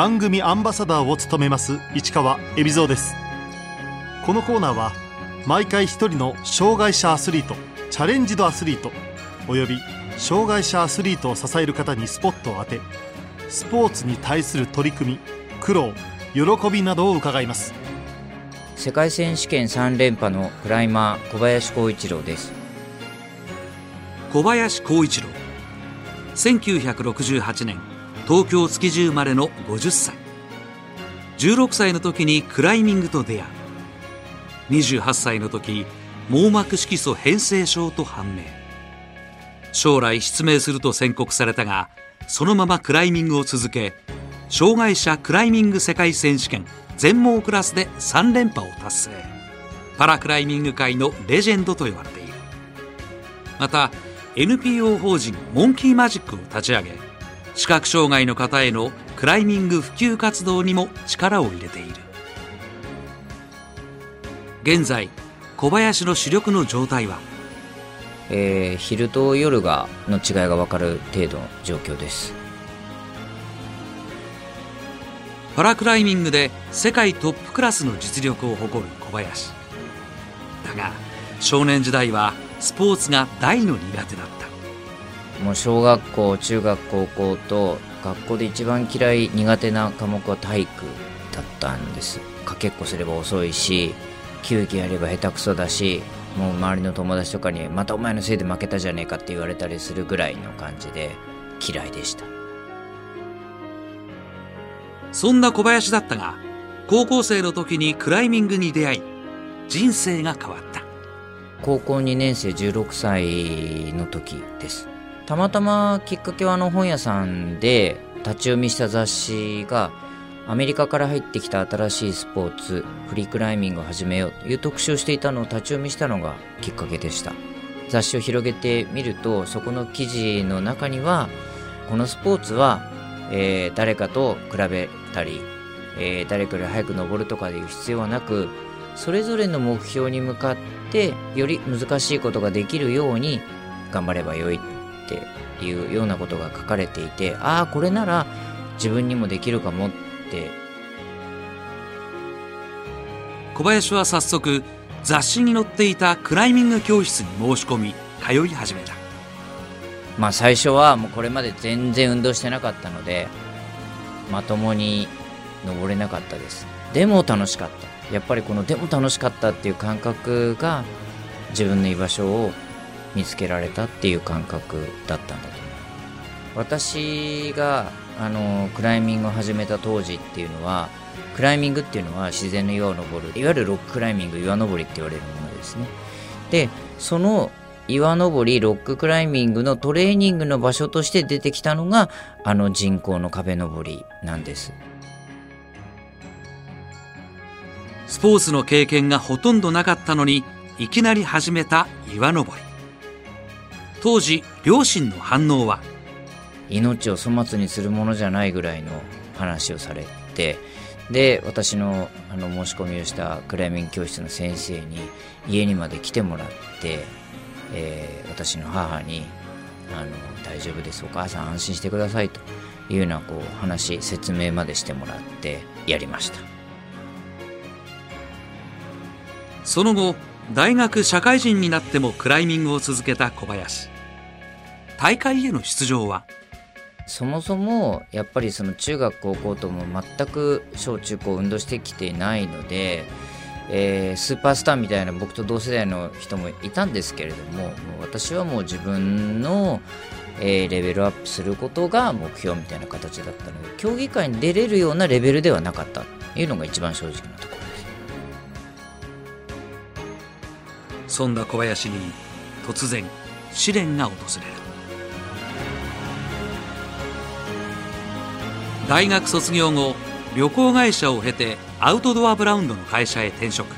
番組アンバサダーを務めます市川恵比蔵です。このコーナーは毎回一人の障害者アスリートチャレンジドアスリートおよび障害者アスリートを支える方にスポットを当てスポーツに対する取り組み苦労喜びなどを伺います。世界選手権3連覇のクライマー小林光一郎です。小林光一郎。1968年東京築地生まれの50歳。16歳の時にクライミングと出会う。28歳の時網膜色素変性症と判明。将来失明すると宣告されたがそのままクライミングを続け障害者クライミング世界選手権全盲クラスで3連覇を達成。パラクライミング界のレジェンドと呼ばれている。また NPO 法人モンキーマジックを立ち上げ視覚障害の方へのクライミング普及活動にも力を入れている。現在小林の視力の状態は？えー、昼と夜がの違いが分かる程度の状況です。パラクライミングで世界トップクラスの実力を誇る小林。だが少年時代はスポーツが大の苦手だったもう小学校中学高校と学校で一番嫌い苦手な科目は体育だったんです。かけっこすれば遅いし球技やれば下手くそだしもう周りの友達とかにまたお前のせいで負けたじゃねえかって言われたりするぐらいの感じで嫌いでした。そんな小林だったが高校生の時にクライミングに出会い人生が変わった。高校2年生16歳の時ですたまたまきっかけはあの本屋さんで立ち読みした雑誌がアメリカから入ってきた新しいスポーツフリークライミングを始めようという特集をしていたのを立ち読みしたのがきっかけでした。雑誌を広げてみるとそこの記事の中にはこのスポーツは、えー、誰かと比べたり、えー、誰かより早く登るとかでいう必要はなくそれぞれの目標に向かってより難しいことができるように頑張ればよい。っていうようなことが書かれていてああこれなら自分にもできるかもって。小林は早速雑誌に載っていたクライミング教室に申し込み通い始めた。まあ最初はもうこれまで全然運動してなかったのでまともに登れなかったです。でも楽しかった。やっぱりこのでも楽しかったっていう感覚が自分の居場所を見つけられたっていう感覚だったんだと思う。私があのクライミングを始めた当時っていうのはクライミングっていうのは自然の岩を登るいわゆるロッククライミング岩登りって言われるものですね。でその岩登りロッククライミングのトレーニングの場所として出てきたのがあの人工の壁登りなんです。スポーツの経験がほとんどなかったのにいきなり始めた岩登り。当時両親の反応は？命を粗末にするものじゃないぐらいの話をされてで私のあの申し込みをしたクライミング教室の先生に家にまで来てもらって、えー、私の母にあの「大丈夫ですお母さん安心してください」というようなこう話説明までしてもらってやりました。その後大学社会人になってもクライミングを続けた小林。大会への出場は？そもそもやっぱりその中学高校とも全く小中高運動してきていないので、えー、スーパースターみたいな僕と同世代の人もいたんですけれどももう私はもう自分の、えー、レベルアップすることが目標みたいな形だったので競技会に出れるようなレベルではなかったというのが一番正直なところ。そんな小林に突然試練が訪れる。大学卒業後旅行会社を経てアウトドアブランドの会社へ転職。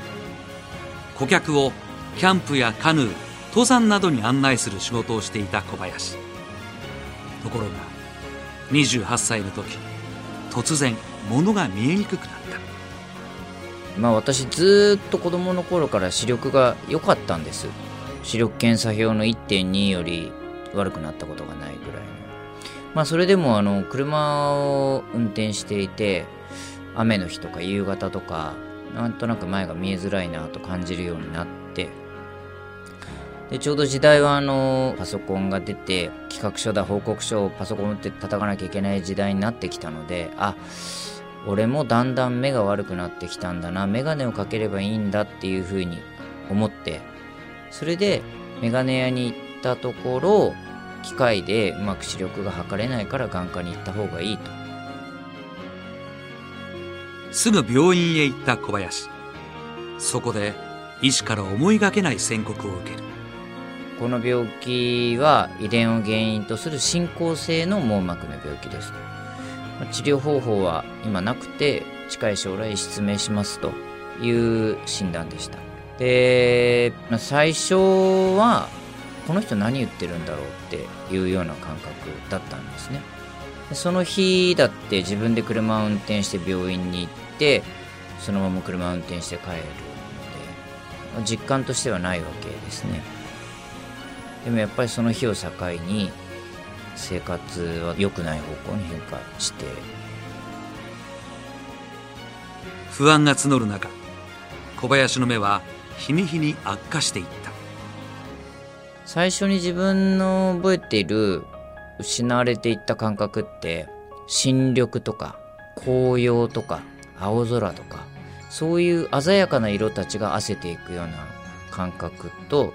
顧客をキャンプやカヌー登山などに案内する仕事をしていた小林。ところが28歳の時突然物が見えにくくなった。まあ私ずっと子供の頃から視力が良かったんです。視力検査表の1.2より悪くなったことがないぐらいの。まあそれでもあの車を運転していて雨の日とか夕方とかなんとなく前が見えづらいなと感じるようになって。でちょうど時代はあのパソコンが出て企画書だ報告書をパソコンって叩かなきゃいけない時代になってきたのであ俺もだんだん目が悪くなってきたんだな。眼鏡をかければいいんだっていうふうに思って。それで眼鏡屋に行ったところ機械でうまく視力が測れないから眼科に行った方がいいと。すぐ病院へ行った小林。そこで医師から思いがけない宣告を受ける。この病気は遺伝を原因とする進行性の網膜の病気です治療方法は今なくて近い将来失明しますという診断でした。で最初はこの人何言ってるんだろうっていうような感覚だったんですね。その日だって自分で車を運転して病院に行ってそのまま車を運転して帰るので実感としてはないわけですね。でもやっぱりその日を境に生活は良くない方向に変化して。不安が募る中小林の目は日に日に悪化していった。最初に自分の覚えている失われていった感覚って新緑とか紅葉とか青空とかそういう鮮やかな色たちが汗ていくような感覚と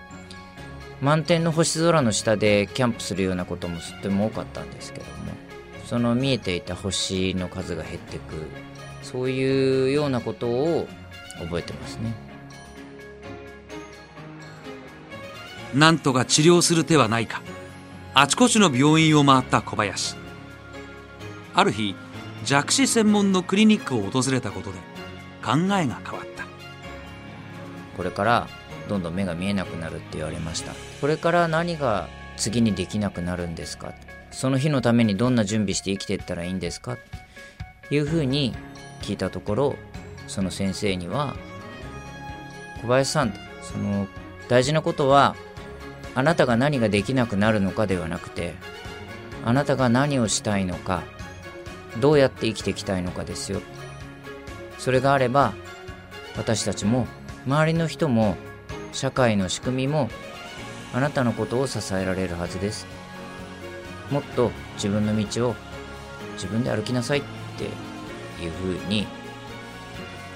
満天の星空の下でキャンプするようなこともとっても多かったんですけどもその見えていた星の数が減っていくそういうようなことを覚えてますね。なんとか治療する手はないか。あちこちの病院を回った小林。ある日弱視専門のクリニックを訪れたことで考えが変わった。これからどんどん目が見えなくなるって言われました。これから何が次にできなくなるんですか？その日のためにどんな準備して生きていったらいいんですか？いうふうに聞いたところその先生には小林さんその大事なことはあなたが何ができなくなるのかではなくてあなたが何をしたいのかどうやって生きていきたいのかですよ。それがあれば私たちも周りの人も社会の仕組みもあなたのことを支えられるはずです。もっと自分の道を自分で歩きなさいっていうふうに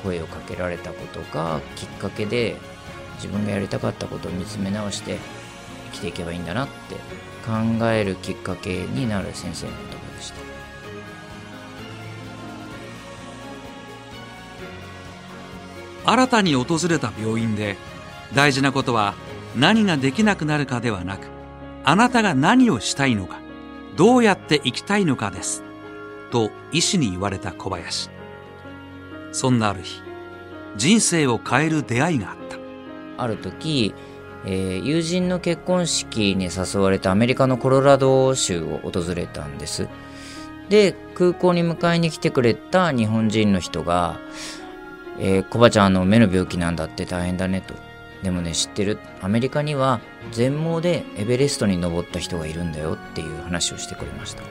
声をかけられたことがきっかけで自分がやりたかったことを見つめ直して生きていけばいいんだなって考えるきっかけになる先生の言葉でした。新たに訪れた病院で大事なことは何ができなくなるかではなくあなたが何をしたいのかどうやって生きたいのかです。と医師に言われた小林。そんなある日人生を変える出会いがあった。ある時、えー、友人の結婚式に誘われてアメリカのコロラド州を訪れたんです。で空港に迎えに来てくれた日本人の人が「えー、コバちゃんの目の病気なんだって大変だね」と。でもね知ってる。アメリカには全盲でエベレストに登った人がいるんだよっていう話をしてくれました。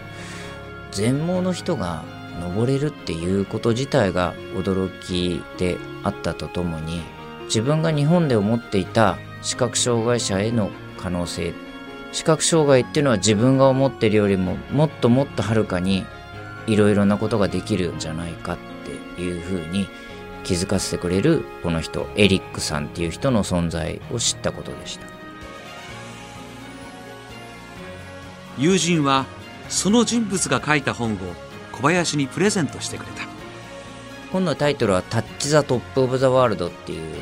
全盲の人が登れるっていうこと自体が驚きであったとともに自分が日本で思っていた視覚障害者への可能性視覚障害っていうのは自分が思ってるよりももっともっとはるかにいろいろなことができるんじゃないかっていうふうに気づかせてくれるこの人エリックさんっていう人の存在を知ったことでした。友人はその人物が書いた本を小林にプレゼントしてくれた。本のタイトルは「タッチ・ザ・トップ・オブ・ザ・ワールド」っていう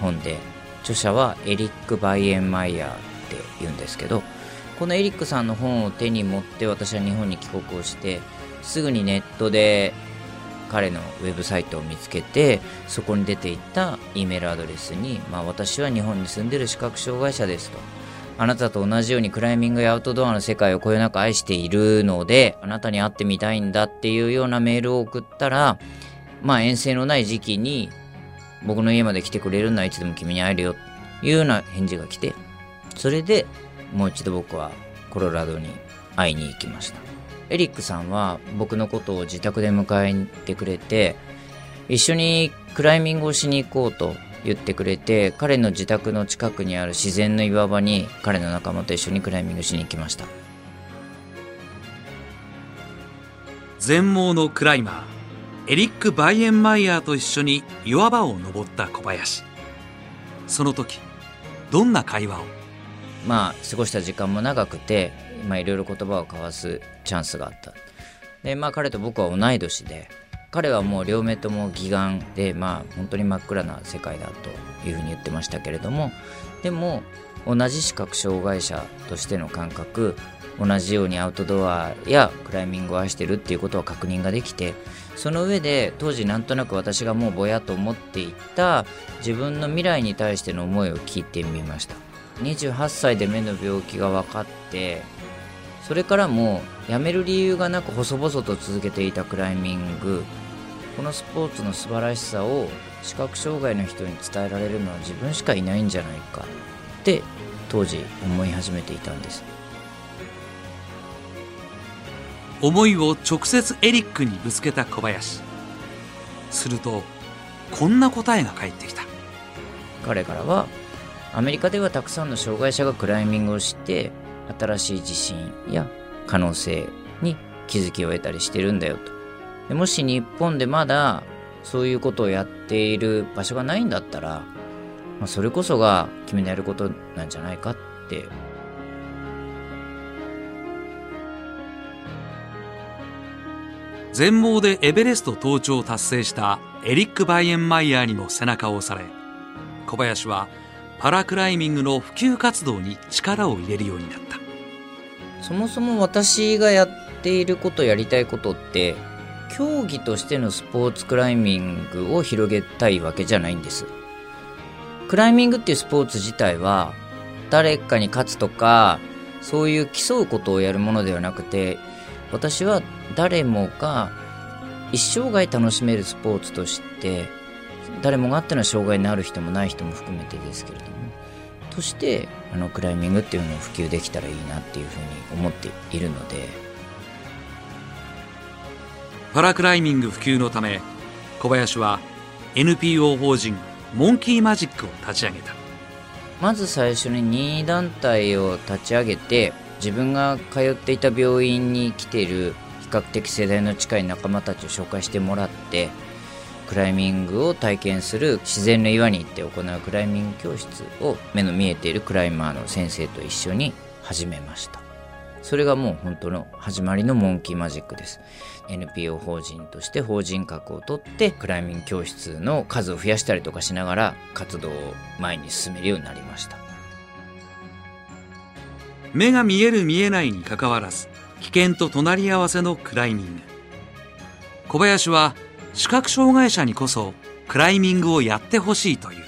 本で著者はエリック・バイエンマイヤーって言うんですけどこのエリックさんの本を手に持って私は日本に帰国をしてすぐにネットで彼のウェブサイトを見つけてそこに出ていった E メールアドレスに、まあ、私は日本に住んでる視覚障害者ですと。あなたと同じようにクライミングやアウトドアの世界をこよなく愛しているのであなたに会ってみたいんだっていうようなメールを送ったらまあ遠征のない時期に僕の家まで来てくれるならいつでも君に会えるよというような返事が来てそれでもう一度僕はコロラドに会いに行きましたエリックさんは僕のことを自宅で迎えに行ってくれて一緒にクライミングをしに行こうと言ってくれて彼の自宅の近くにある自然の岩場に彼の仲間と一緒にクライミングしに行きました。全盲のクライマーエリック・バイエンマイヤーと一緒に岩場を登った小林。その時どんな会話を？まあ過ごした時間も長くてまあいろいろ言葉を交わすチャンスがあった。でまあ彼と僕は同い年で彼はもう両目とも義眼でまあ本当に真っ暗な世界だというふうに言ってましたけれどもでも同じ視覚障害者としての感覚同じようにアウトドアやクライミングを愛してるっていうことは確認ができてその上で当時なんとなく私がもうぼやと思っていた自分の未来に対しての思いを聞いてみました。28歳で目の病気が分かってそれからもやめる理由がなく細々と続けていたクライミング。このスポーツの素晴らしさを視覚障害の人に伝えられるのは自分しかいないんじゃないか。って当時思い始めていたんです。思いを直接エリックにぶつけた小林。するとこんな答えが返ってきた。彼からはアメリカではたくさんの障害者がクライミングをして新しい自信や可能性に気づきを得たりしてるんだよと。でもし日本でまだそういうことをやっている場所がないんだったら、まあ、それこそが君のやることなんじゃないかって。全盲でエベレスト登頂を達成したエリック・バイエンマイヤーにも背中を押され小林はパラクライミングの普及活動に力を入れるようになった。そもそも私がやっていることやりたいことって競技としてのスポーツクライミングを広げたいわけじゃないんです。クライミングっていうスポーツ自体は誰かに勝つとかそういう競うことをやるものではなくて私は誰もが一生涯楽しめるスポーツとして誰もがあっての障害のある人もない人も含めてですけれどもとしてあのクライミングっていうのを普及できたらいいなっていうふうに思っているので。パラクライミング普及のため小林は NPO 法人モンキーマジックを立ち上げた。まず最初に任意団体を立ち上げて自分が通っていた病院に来ている比較的世代の近い仲間たちを紹介してもらってクライミングを体験する自然の岩に行って行うクライミング教室を目の見えているクライマーの先生と一緒に始めました。それがもう本当の始まりのモンキーマジックです NPO 法人として法人格を取ってクライミング教室の数を増やしたりとかしながら活動を前に進めるようになりました。目が見える見えないにかかわらず危険と隣り合わせのクライミング。小林は視覚障害者にこそクライミングをやってほしいという。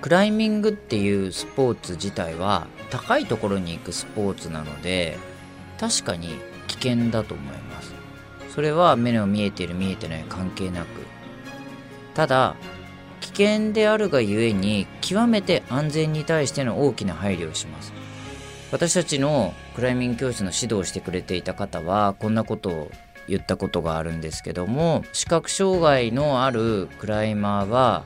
クライミングっていうスポーツ自体は高いところに行くスポーツなので確かに危険だと思います。それは目の見えてる見えてない関係なく。ただ危険であるがゆえに極めて安全に対しての大きな配慮をします。私たちのクライミング教室の指導をしてくれていた方はこんなことを言ったことがあるんですけども視覚障害のあるクライマーは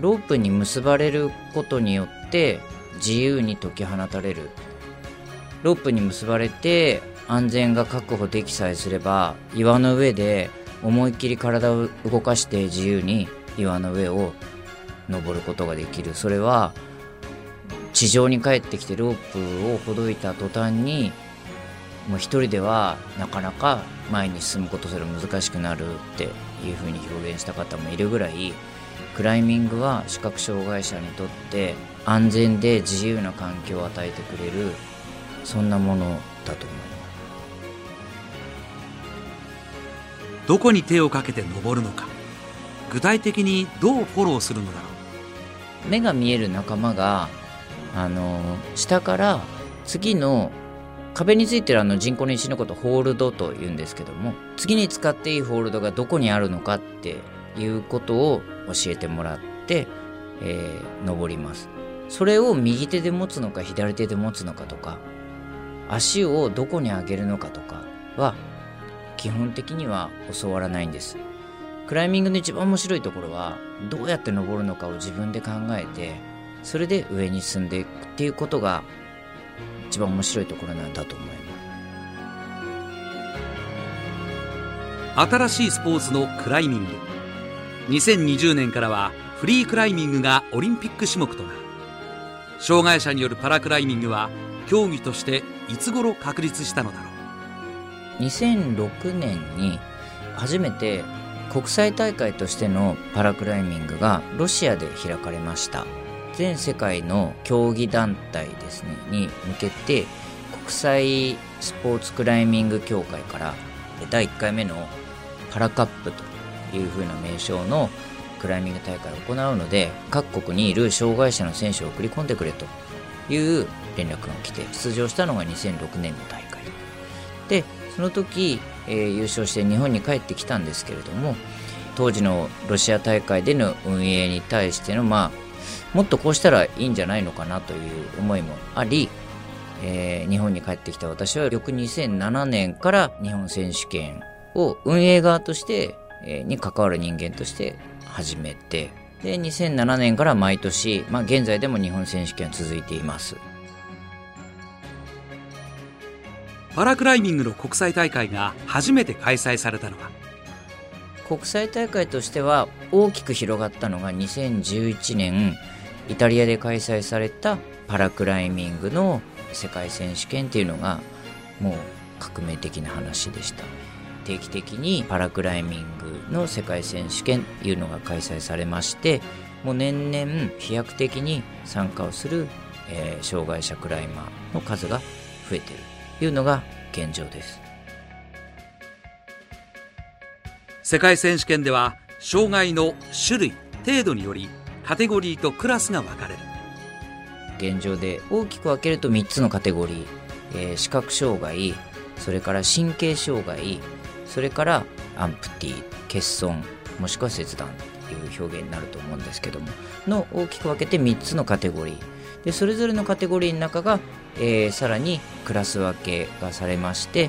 ロープに結ばれることによって自由に解き放たれる。ロープに結ばれて安全が確保できさえすれば岩の上で思いっきり体を動かして自由に岩の上を登ることができる。それは地上に帰ってきてロープをほどいた途端にもう一人ではなかなか前に進むことすら難しくなるっていうふうに表現した方もいるぐらいクライミングは視覚障害者にとって安全で自由な環境を与えてくれるそんなものだと思います。どこに手をかけて登るのか具体的にどうフォローするのだろう。目が見える仲間があの下から次の壁についてるあの人工の石のことホールドと言うんですけども次に使っていいホールドがどこにあるのかっていうことを教えてもらって、えー、登ります。それを右手で持つのか左手で持つのかとか足をどこに上げるのかとかは基本的には教わらないんです。クライミングの一番面白いところはどうやって登るのかを自分で考えてそれで上に進んでいくっていうことが一番面白いところなんだと思います。新しいスポーツのクライミング。2020年からはフリークライミングがオリンピック種目となる。障害者によるパラクライミングは競技としていつ頃確立したのだろう。2006年に初めて国際大会としてのパラクライミングがロシアで開かれました全世界の競技団体ですねに向けて国際スポーツクライミング協会から第1回目のパラカップというふうな名称のクライミング大会を行うので各国にいる障害者の選手を送り込んでくれという連絡が来て出場したのが2006年の大会。でその時、えー、優勝して日本に帰ってきたんですけれども当時のロシア大会での運営に対してのまあもっとこうしたらいいんじゃないのかなという思いもあり、えー、日本に帰ってきた私は翌2007年から日本選手権を運営側として、えー、に関わる人間として始めてで2007年から毎年、まあ、現在でも日本選手権続いています。パラクライミングの国際大会が初めて開催されたのは国際大会としては大きく広がったのが2011年イタリアで開催されたパラクライミングの世界選手権っていうのがもう革命的な話でした。定期的にパラクライミングの世界選手権っていうのが開催されましてもう年々飛躍的に参加をする、えー、障害者クライマーの数が増えている。というのが現状です。世界選手権では障害の種類程度によりカテゴリーとクラスが分かれる。現状で大きく分けると3つのカテゴリー、えー、視覚障害それから神経障害それからアンプティ欠損もしくは切断という表現になると思うんですけどもの大きく分けて3つのカテゴリー。でそれぞれのカテゴリーの中が、えー、さらにクラス分けがされまして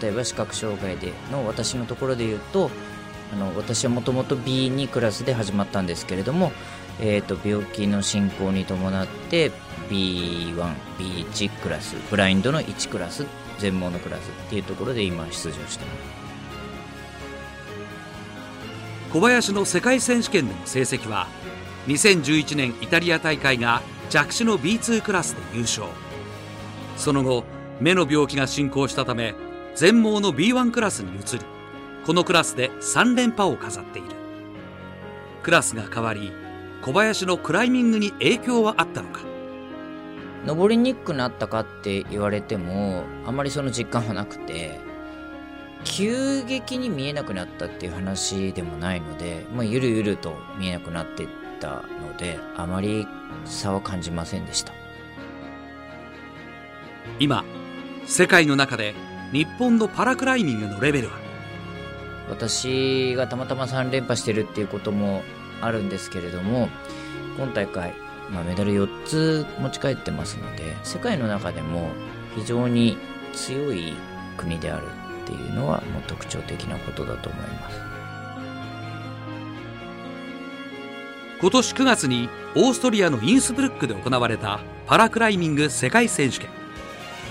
例えば視覚障害での私のところで言うとあの私はもともと B2 クラスで始まったんですけれども、えーと、病気の進行に伴って B1B1 クラスブラインドの1クラス全盲のクラスっていうところで今出場してます。小林の世界選手権での成績は2011年イタリア大会が弱視の B2 クラスで優勝。その後目の病気が進行したため全盲の B1 クラスに移りこのクラスで3連覇を飾っている。クラスが変わり小林のクライミングに影響はあったのか？登りにくくなったかって言われてもあまりその実感はなくて急激に見えなくなったっていう話でもないので、まあ、ゆるゆると見えなくなっていったのであまり差は感じませんでした。今世界の中で日本のパラクライミングのレベルは私がたまたま3連覇してるっていうこともあるんですけれども今大会、まあ、メダル4つ持ち帰ってますので世界の中でも非常に強い国であるっていうのはもう特徴的なことだと思います。今年9月にオーストリアのインスブルックで行われたパラクライミング世界選手権。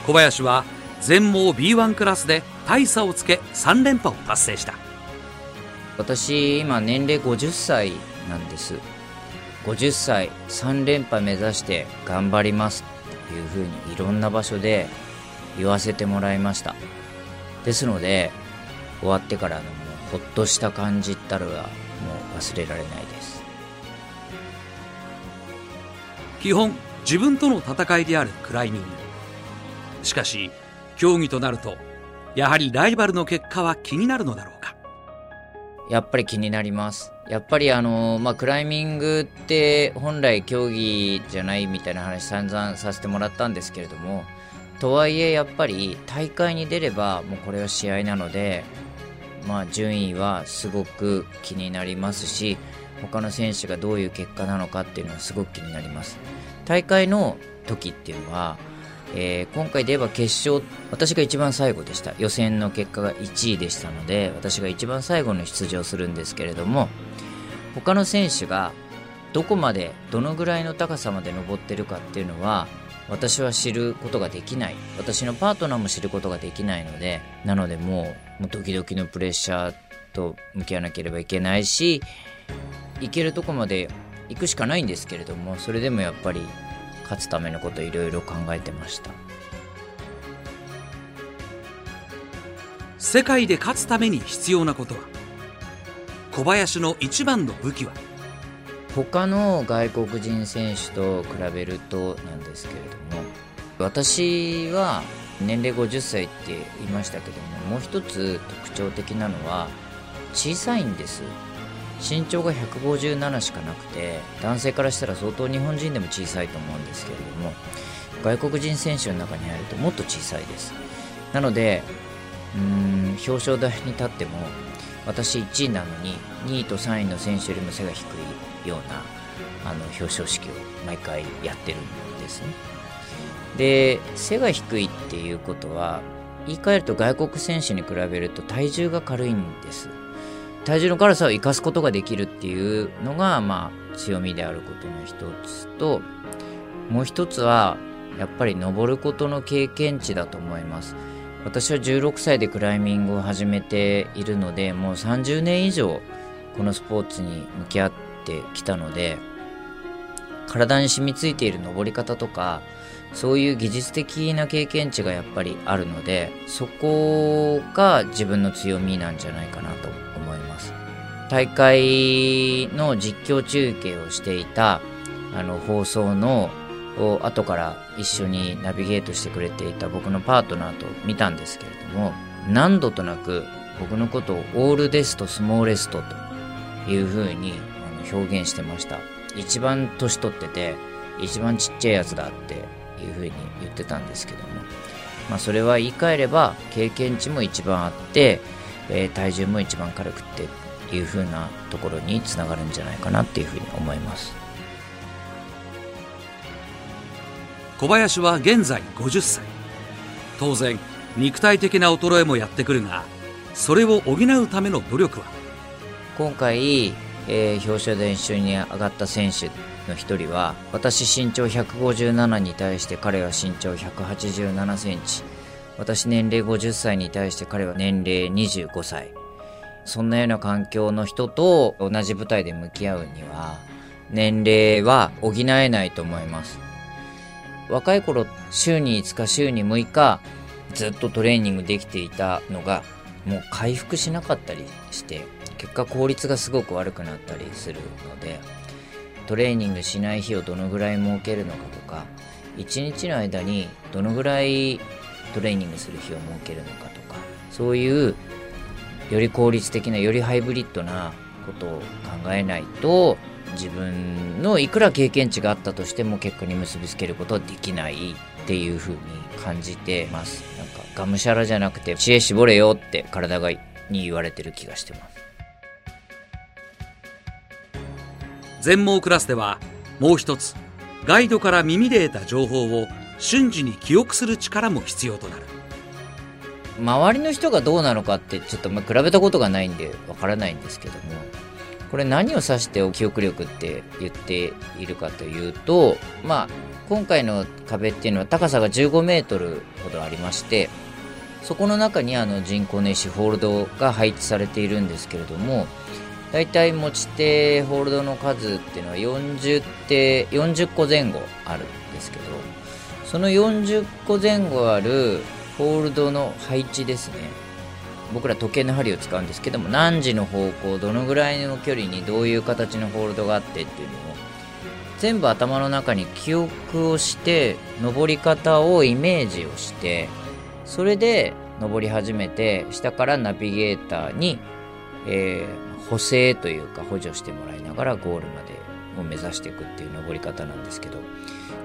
小林は全盲 B1 クラスで大差をつけ3連覇を達成した。私今年齢50歳なんです。50歳3連覇目指して頑張ります。っていうふうにいろんな場所で言わせてもらいました。ですので終わってからのもうほっとした感じったらもう忘れられないです。基本自分との戦いであるクライミング。しかし競技となるとやはりライバルの結果は気になるのだろうか。やっぱり気になります。やっぱりあの、まあ、クライミングって本来競技じゃないみたいな話散々させてもらったんですけれども、とはいえやっぱり大会に出ればもうこれは試合なので、まあ、順位はすごく気になりますし、他の選手がどういう結果なのかっていうのはすごく気になります。大会の時っていうのは、えー、今回で言えば決勝私が一番最後でした。予選の結果が1位でしたので私が一番最後の出場するんですけれども他の選手がどこまでどのぐらいの高さまで登ってるかっていうのは私は知ることができない。私のパートナーも知ることができないのでなのでもうもうドキドキのプレッシャーと向き合わなければいけないし行けるとこまで行くしかないんですけれどもそれでもやっぱり勝つためのこといろいろ考えてました。世界で勝つために必要なことは小林の一番の武器は？他の外国人選手と比べるとなんですけれども私は年齢50歳って言いましたけどももう一つ特徴的なのは小さいんです身長が157しかなくて男性からしたら相当日本人でも小さいと思うんですけれども外国人選手の中に入るともっと小さいです。なのでうーん表彰台に立っても私1位なのに2位と3位の選手よりも背が低いようなあの表彰式を毎回やってるんですね。で背が低いっていうことは言い換えると外国選手に比べると体重が軽いんです。体重の軽さを生かすことができるっていうのがまあ強みであることの一つともう一つはやっぱり登ることの経験値だと思います。私は16歳でクライミングを始めているのでもう30年以上このスポーツに向き合ってきたので体に染みついている登り方とかそういう技術的な経験値がやっぱりあるのでそこが自分の強みなんじゃないかなと。思います大会の実況中継をしていたあの放送のを後から一緒にナビゲートしてくれていた僕のパートナーと見たんですけれども何度となく僕のことをオールデストスモーレストというふうに表現してました。一番年取ってて一番ちっちゃいやつだっていうふうに言ってたんですけども、まあ、それは言い換えれば経験値も一番あって、えー体重も一番軽くっていうふうなところにつながるんじゃないかなっていうふうに思います。小林は現在50歳。当然肉体的な衰えもやってくるがそれを補うための努力は？今回、えー表彰台一緒に上がった選手の一人は私身長157に対して彼は身長187センチ。私年齢50歳に対して彼は年齢25歳そんなような環境の人と同じ舞台で向き合うには年齢は補えないと思います。若い頃週に5日週に6日ずっとトレーニングできていたのがもう回復しなかったりして結果効率がすごく悪くなったりするのでトレーニングしない日をどのぐらい設けるのかとか1日の間にどのぐらいトレーニングする日を設けるのかとかそういうより効率的なよりハイブリッドなことを考えないと自分のいくら経験値があったとしても結果に結びつけることはできないっていうふうに感じてます。なんかがむしゃらじゃなくて知恵絞れよって体がに言われてる気がしてます。全盲クラスではもう一つガイドから耳で得た情報を瞬時に記憶する力も必要となる。周りの人がどうなのかってちょっとま比べたことがないんでわからないんですけどもこれ何を指して記憶力って言っているかというとまあ今回の壁っていうのは高さが15メートルほどありましてそこの中にあの人工の石ホールドが配置されているんですけれどもだいたい持ち手ホールドの数っていうのは40手40個前後あるんですけどその40個前後あるホールドの配置ですね。僕ら時計の針を使うんですけども何時の方向どのぐらいの距離にどういう形のホールドがあってっていうのを全部頭の中に記憶をして登り方をイメージをしてそれで登り始めて下からナビゲーターに、えー補正というか補助してもらいながらゴールまでを目指していくっていう登り方なんですけど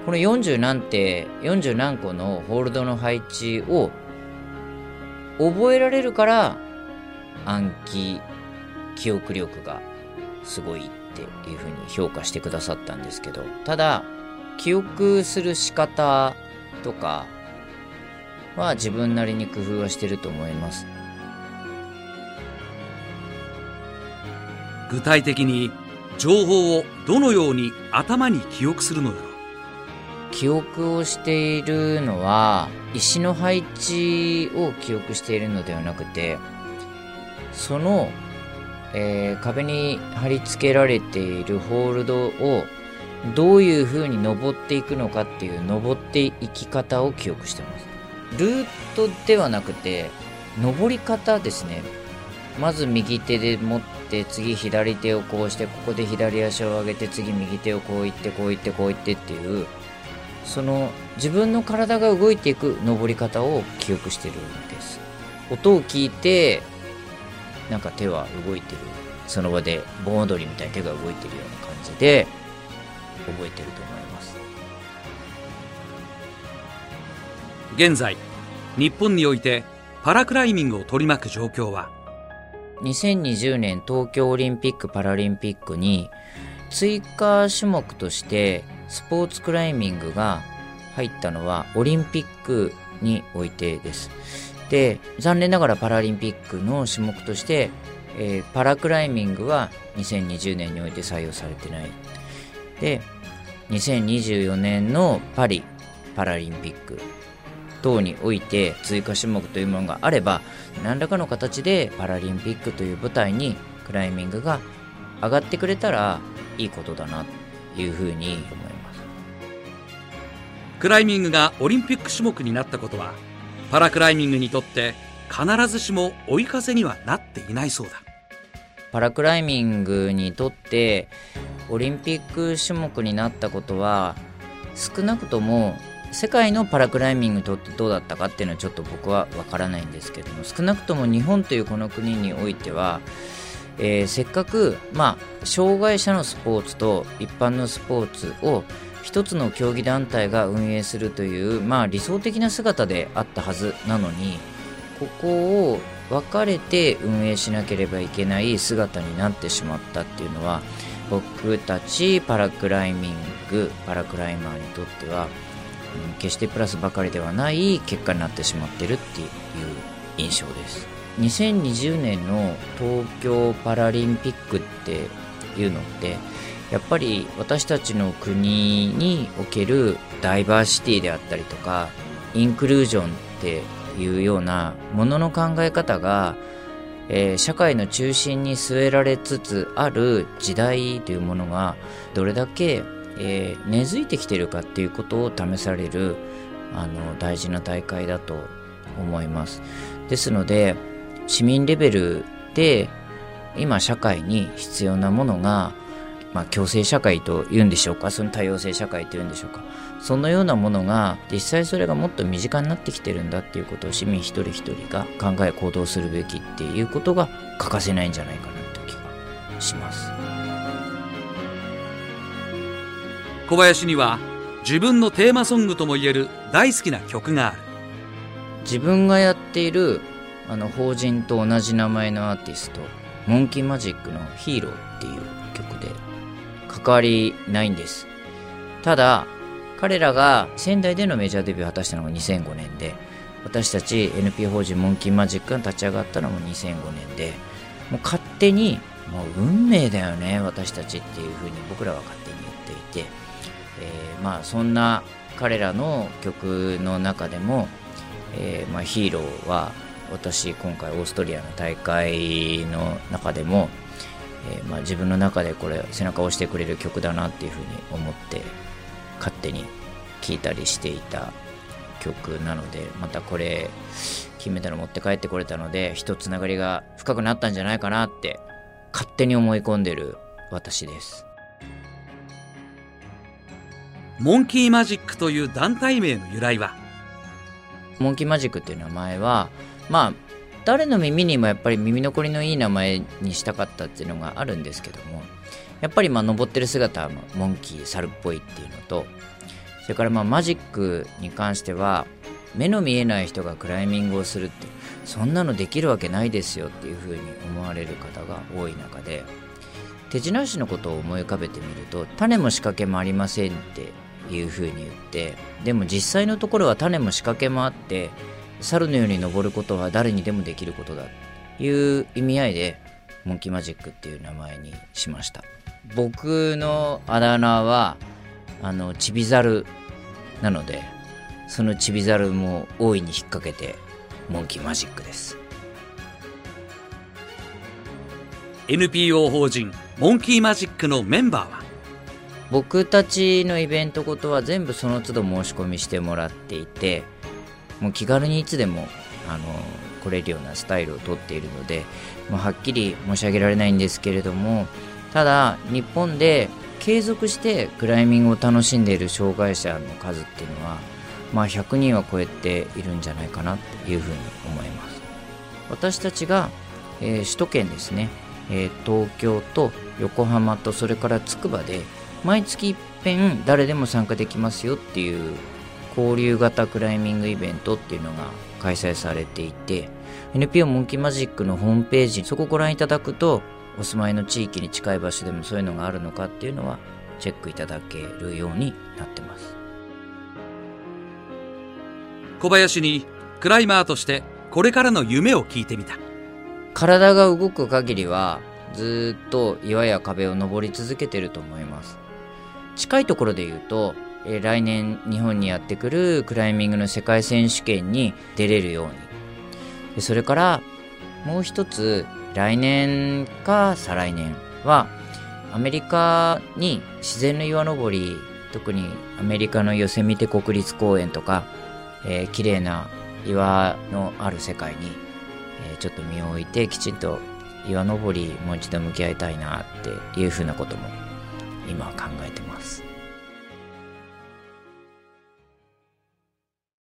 この40何手40何個のホールドの配置を覚えられるから暗記記憶力がすごいっていうふうに評価してくださったんですけどただ記憶する仕方とかは自分なりに工夫はしてると思います。具体的に情報をどのように頭に記憶するのだ。記憶をしているのは石の配置を記憶しているのではなくてその、えー、壁に貼り付けられているホールドをどういう風に登っていくのかっていう登っていき方を記憶してます。ルートではなくて登り方ですね。まず右手で持って次左手をこうしてここで左足を上げて次右手をこういってこういってこういってっていうその自分の体が動いていく登り方を記憶してるんです。音を聞いてなんか手は動いてる。その場で盆踊りみたいに手が動いてるような感じで覚えてると思います。現在日本においてパラクライミングを取り巻く状況は？2020年東京オリンピック・パラリンピックに追加種目としてスポーツクライミングが入ったのはオリンピックにおいてです。で、残念ながらパラリンピックの種目として、えー、パラクライミングは2020年において採用されてない。で、2024年のパリパラリンピック等において追加種目というものがあれば何らかの形でパラリンピックという舞台にクライミングが上がってくれたらいいことだなというふうに思いますクライミングがオリンピック種目になったことはパラクライミングにとって必ずしも追い風にはなっていないそうだ。パラクライミングにとってオリンピック種目になったことは少なくとも世界のパラクライミングにとってどうだったかっていうのはちょっと僕はわからないんですけども少なくとも日本というこの国においては、えー、せっかく、まあ、障害者のスポーツと一般のスポーツを一つの競技団体が運営するという、まあ、理想的な姿であったはずなのにここを分かれて運営しなければいけない姿になってしまったっていうのは僕たちパラクライミングパラクライマーにとっては、うん、決してプラスばかりではない結果になってしまってるっていう印象です。2020年の東京パラリンピックっていうのってやっぱり私たちの国におけるダイバーシティであったりとかインクルージョンっていうようなものの考え方がえー、社会の中心に据えられつつある時代というものがどれだけ、えー、根付いてきてるかっていうことを試されるあの大事な大会だと思います。ですので市民レベルで今社会に必要なものが、まあ、共生社会というんでしょうかその多様性社会というんでしょうか。そのようなものが実際それがもっと身近になってきてるんだっていうことを市民一人一人が考え行動するべきっていうことが欠かせないんじゃないかなという気がします。小林には自分のテーマソングともいえる大好きな曲がある。自分がやっているあの法人と同じ名前のアーティストモンキーマジックの「ヒーロー」っていう曲で関わりないんです。ただ彼らが仙台でのメジャーデビューを果たしたのが2005年で私たち NP 法人モンキーマジックが立ち上がったのも2005年でもう勝手にもう運命だよね私たちっていうふうに僕らは勝手に言っていて、えー、まあそんな彼らの曲の中でも、えー、まあ、ヒーローは私今回オーストリアの大会の中でも、えー、まあ、自分の中でこれ背中を押してくれる曲だなっていうふうに思って勝手に聴いたりしていた曲なのでまたこれ金メダル持って帰ってこれたので人つながりが深くなったんじゃないかなって勝手に思い込んでる私です。モンキーマジックという団体名の由来は？モンキーマジックっていう名前はまあ誰の耳にもやっぱり耳残りのいい名前にしたかったっていうのがあるんですけどもやっぱりまあ登ってる姿はモンキー猿っぽいっていうのとそれからまあマジックに関しては目の見えない人がクライミングをするってそんなのできるわけないですよっていうふうに思われる方が多い中で手品師のことを思い浮かべてみると種も仕掛けもありませんっていうふうに言ってでも実際のところは種も仕掛けもあって猿のように登ることは誰にでもできることだという意味合いでモンキーマジックっていう名前にしました。僕のあだ名はあのちびざるなのでそのちびざるも大いに引っ掛けてモンキーマジックです。NPO 法人モンキーマジックのメンバーは？僕たちのイベントごとは全部その都度申し込みしてもらっていてもう気軽にいつでもあの来れるようなスタイルをとっているので、まあ、はっきり申し上げられないんですけれどもただ日本で継続してクライミングを楽しんでいる障害者の数っていうのは、まあ、100人は超えているんじゃないかなというふうに思います。私たちが、えー、首都圏ですね、えー、東京と横浜とそれからつくばで毎月一遍誰でも参加できますよっていう交流型クライミングイベントっていうのが開催されていて NPO モンキーマジックのホームページそこをご覧いただくとお住まいの地域に近い場所でもそういうのがあるのかっていうのはチェックいただけるようになってます。小林にクライマーとしてこれからの夢を聞いてみた。体が動く限りはずっと岩や壁を登り続けてると思います。近いところで言うと、え、来年日本にやってくるクライミングの世界選手権に出れるようにでそれからもう一つ来年か再来年はアメリカに自然の岩登り特にアメリカのヨセミテ国立公園とか、えー、綺麗な岩のある世界に、えー、ちょっと身を置いてきちんと岩登りもう一度向き合いたいなっていうふうなことも今考えてます。